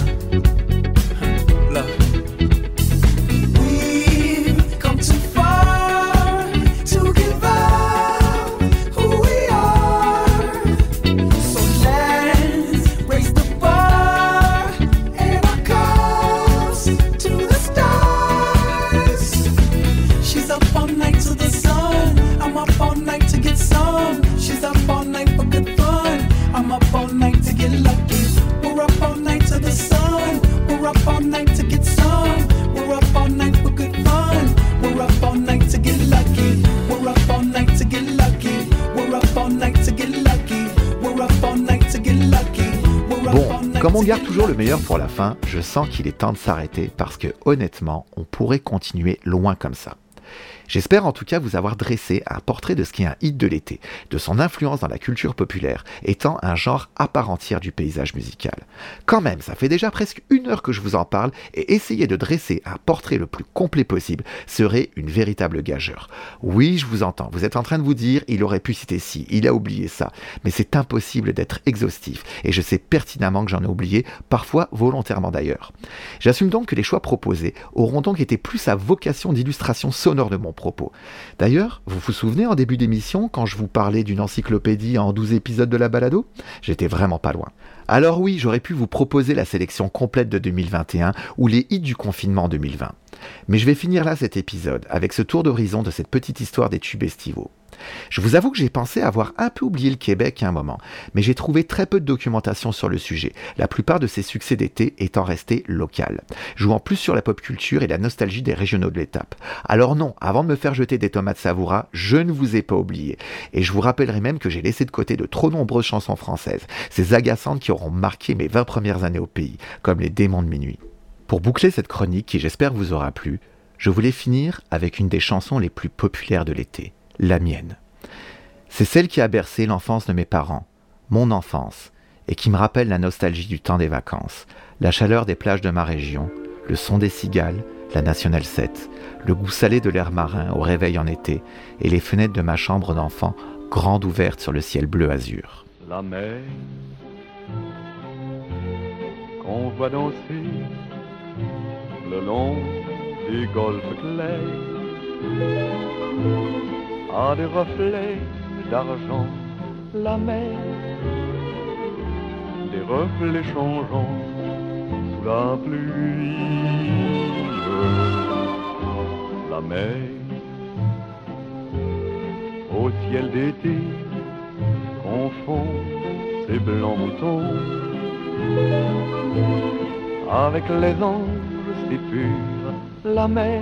Comme on garde toujours le meilleur pour la fin, je sens qu'il est temps de s'arrêter parce que honnêtement, on pourrait continuer loin comme ça. J'espère en tout cas vous avoir dressé un portrait de ce qui est un hit de l'été, de son influence dans la culture populaire, étant un genre à part entière du paysage musical. Quand même, ça fait déjà presque une heure que je vous en parle, et essayer de dresser un portrait le plus complet possible serait une véritable gageure. Oui, je vous entends, vous êtes en train de vous dire, il aurait pu citer ci, il a oublié ça, mais c'est impossible d'être exhaustif, et je sais pertinemment que j'en ai oublié, parfois volontairement d'ailleurs. J'assume donc que les choix proposés auront donc été plus à vocation d'illustration sonore de mon D'ailleurs, vous vous souvenez en début d'émission quand je vous parlais d'une encyclopédie en 12 épisodes de la balado? J'étais vraiment pas loin. Alors oui, j'aurais pu vous proposer la sélection complète de 2021 ou les hits du confinement 2020. Mais je vais finir là cet épisode avec ce tour d'horizon de cette petite histoire des tubes estivaux. Je vous avoue que j'ai pensé avoir un peu oublié le Québec à un moment, mais j'ai trouvé très peu de documentation sur le sujet, la plupart de ses succès d'été étant restés locaux, jouant plus sur la pop culture et la nostalgie des régionaux de l'étape. Alors non, avant de me faire jeter des tomates savoura, je ne vous ai pas oublié, et je vous rappellerai même que j'ai laissé de côté de trop nombreuses chansons françaises, ces agaçantes qui auront marqué mes 20 premières années au pays, comme les démons de minuit. Pour boucler cette chronique qui j'espère vous aura plu, je voulais finir avec une des chansons les plus populaires de l'été, la mienne. C'est celle qui a bercé l'enfance de mes parents, mon enfance, et qui me rappelle la nostalgie du temps des vacances, la chaleur des plages de ma région, le son des cigales, la Nationale 7, le goût salé de l'air marin au réveil en été, et les fenêtres de ma chambre d'enfant grandes ouvertes sur le ciel bleu azur. La mer le long golfes clairs a des reflets d'argent. La mer, des reflets changeants sous la pluie. La mer, au ciel d'été, confond ses blancs moutons avec les anges si purs, la mer,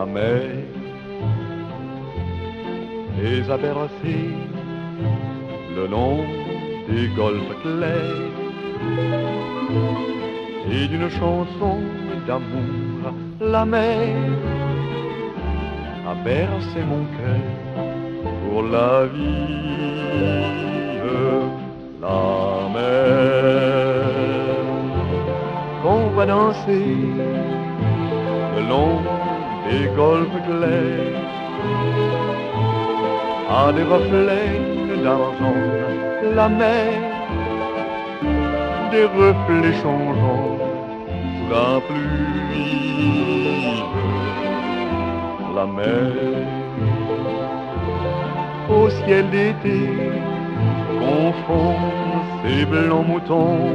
La mer les a bercés le long des golfes clairs et d'une chanson d'amour, la mer a bercé mon cœur pour la vie. La mer qu'on voit danser le long des golfes clairs a des reflets d'argent, la mer, des reflets changeants la pluie. La mer, au ciel d'été, confond ses blancs moutons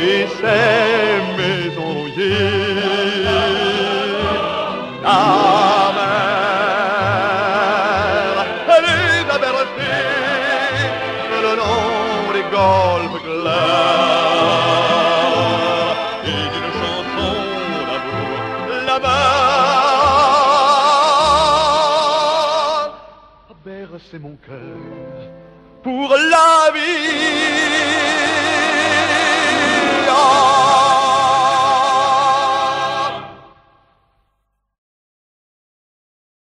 et ces maisons rouillées. La mer, elle les a bercés le long des golfes clairs et d'une chanson d'amour là-bas a bercé mon cœur pour la vie.